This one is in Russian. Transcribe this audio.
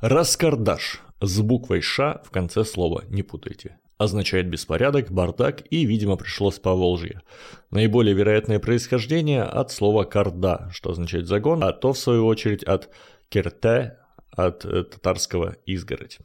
Раскардаш с буквой «ш» в конце слова, не путайте. Означает беспорядок, бардак и, видимо, пришло с Поволжья. Наиболее вероятное происхождение от слова «карда», что означает «загон», а то, в свою очередь, от «керте», от э, татарского «изгородь».